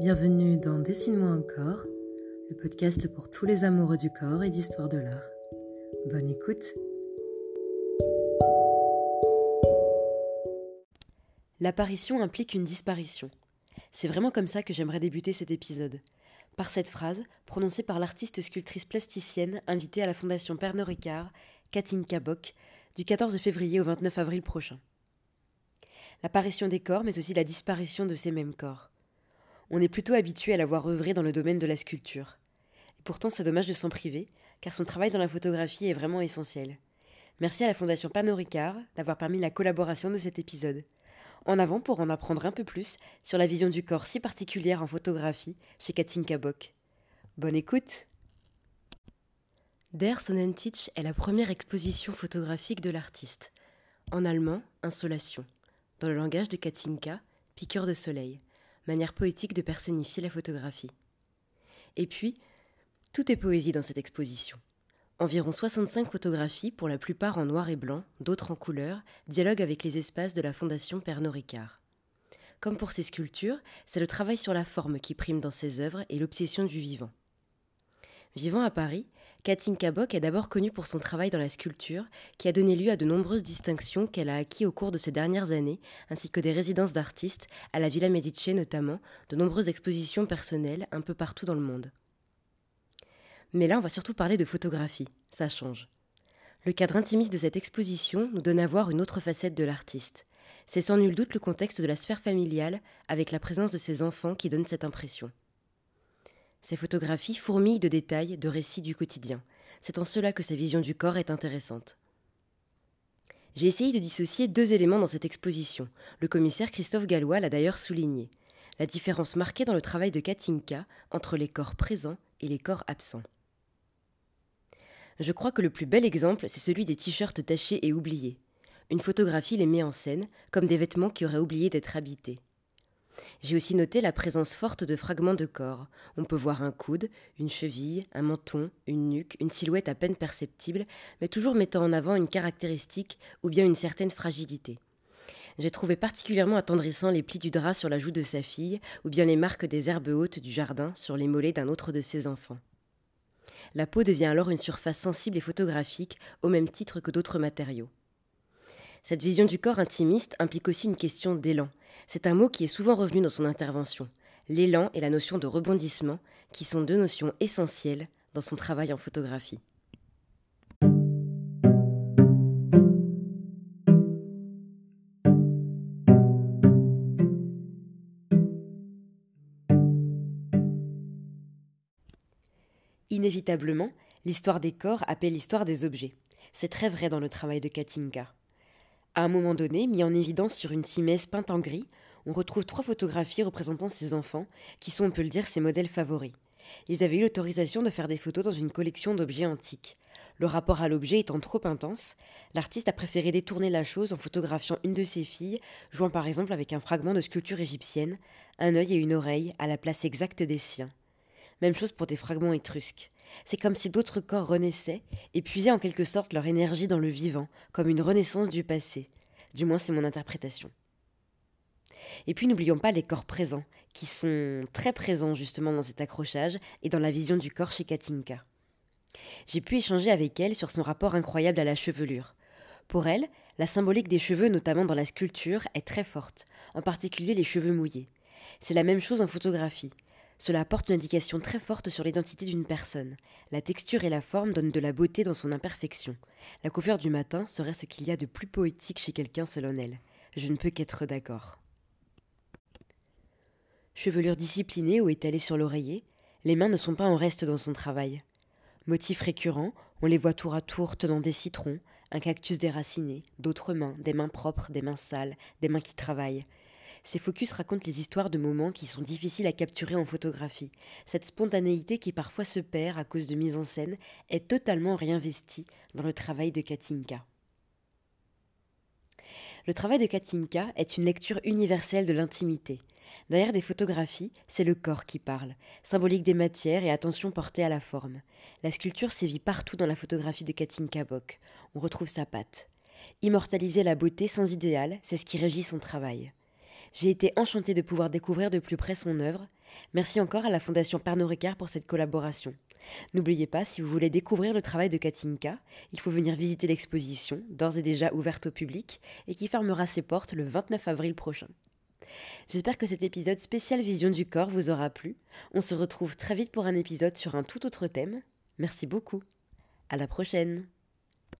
Bienvenue dans Dessine-moi encore, le podcast pour tous les amoureux du corps et d'histoire de l'art. Bonne écoute L'apparition implique une disparition. C'est vraiment comme ça que j'aimerais débuter cet épisode. Par cette phrase, prononcée par l'artiste sculptrice plasticienne invitée à la Fondation Pernod Ricard, Katinka Bock, du 14 février au 29 avril prochain. L'apparition des corps, mais aussi la disparition de ces mêmes corps. On est plutôt habitué à la voir œuvrer dans le domaine de la sculpture. Et pourtant, c'est dommage de s'en priver, car son travail dans la photographie est vraiment essentiel. Merci à la Fondation Pernod Ricard d'avoir permis la collaboration de cet épisode. En avant pour en apprendre un peu plus sur la vision du corps si particulière en photographie chez Katinka Bock. Bonne écoute Der Sonnentitch est la première exposition photographique de l'artiste. En allemand, Insolation. Dans le langage de Katinka, piqueur de soleil, manière poétique de personnifier la photographie. Et puis, tout est poésie dans cette exposition. Environ 65 photographies, pour la plupart en noir et blanc, d'autres en couleur, dialoguent avec les espaces de la Fondation Pernod Ricard. Comme pour ses sculptures, c'est le travail sur la forme qui prime dans ses œuvres et l'obsession du vivant. Vivant à Paris, Katinka Bock est d'abord connue pour son travail dans la sculpture, qui a donné lieu à de nombreuses distinctions qu'elle a acquises au cours de ces dernières années, ainsi que des résidences d'artistes, à la Villa Medici notamment, de nombreuses expositions personnelles un peu partout dans le monde. Mais là, on va surtout parler de photographie. Ça change. Le cadre intimiste de cette exposition nous donne à voir une autre facette de l'artiste. C'est sans nul doute le contexte de la sphère familiale, avec la présence de ses enfants qui donne cette impression. Ces photographies fourmillent de détails, de récits du quotidien. C'est en cela que sa vision du corps est intéressante. J'ai essayé de dissocier deux éléments dans cette exposition. Le commissaire Christophe Gallois l'a d'ailleurs souligné. La différence marquée dans le travail de Katinka entre les corps présents et les corps absents. Je crois que le plus bel exemple, c'est celui des t-shirts tachés et oubliés. Une photographie les met en scène, comme des vêtements qui auraient oublié d'être habités. J'ai aussi noté la présence forte de fragments de corps. On peut voir un coude, une cheville, un menton, une nuque, une silhouette à peine perceptible, mais toujours mettant en avant une caractéristique ou bien une certaine fragilité. J'ai trouvé particulièrement attendrissant les plis du drap sur la joue de sa fille, ou bien les marques des herbes hautes du jardin sur les mollets d'un autre de ses enfants. La peau devient alors une surface sensible et photographique, au même titre que d'autres matériaux. Cette vision du corps intimiste implique aussi une question d'élan. C'est un mot qui est souvent revenu dans son intervention. L'élan et la notion de rebondissement, qui sont deux notions essentielles dans son travail en photographie. Inévitablement, l'histoire des corps appelle l'histoire des objets. C'est très vrai dans le travail de Katinka. À un moment donné, mis en évidence sur une cimesse peinte en gris, on retrouve trois photographies représentant ses enfants, qui sont, on peut le dire, ses modèles favoris. Ils avaient eu l'autorisation de faire des photos dans une collection d'objets antiques. Le rapport à l'objet étant trop intense, l'artiste a préféré détourner la chose en photographiant une de ses filles, jouant par exemple avec un fragment de sculpture égyptienne, un œil et une oreille à la place exacte des siens. Même chose pour des fragments étrusques. C'est comme si d'autres corps renaissaient et puisaient en quelque sorte leur énergie dans le vivant, comme une renaissance du passé. Du moins, c'est mon interprétation. Et puis n'oublions pas les corps présents, qui sont très présents justement dans cet accrochage et dans la vision du corps chez Katinka. J'ai pu échanger avec elle sur son rapport incroyable à la chevelure. Pour elle, la symbolique des cheveux, notamment dans la sculpture, est très forte, en particulier les cheveux mouillés. C'est la même chose en photographie. Cela apporte une indication très forte sur l'identité d'une personne. La texture et la forme donnent de la beauté dans son imperfection. La coiffure du matin serait ce qu'il y a de plus poétique chez quelqu'un selon elle. Je ne peux qu'être d'accord. Chevelure disciplinée ou étalée sur l'oreiller, les mains ne sont pas en reste dans son travail. Motif récurrent, on les voit tour à tour tenant des citrons, un cactus déraciné, d'autres mains, des mains propres, des mains sales, des mains qui travaillent. Ces focus racontent les histoires de moments qui sont difficiles à capturer en photographie. Cette spontanéité qui parfois se perd à cause de mise en scène est totalement réinvestie dans le travail de Katinka. Le travail de Katinka est une lecture universelle de l'intimité. Derrière des photographies, c'est le corps qui parle, symbolique des matières et attention portée à la forme. La sculpture sévit partout dans la photographie de Katinka Bock. On retrouve sa patte. Immortaliser la beauté sans idéal, c'est ce qui régit son travail. J'ai été enchantée de pouvoir découvrir de plus près son œuvre. Merci encore à la Fondation Pernod Ricard pour cette collaboration. N'oubliez pas, si vous voulez découvrir le travail de Katinka, il faut venir visiter l'exposition, d'ores et déjà ouverte au public, et qui fermera ses portes le 29 avril prochain. J'espère que cet épisode spécial Vision du corps vous aura plu. On se retrouve très vite pour un épisode sur un tout autre thème. Merci beaucoup. À la prochaine!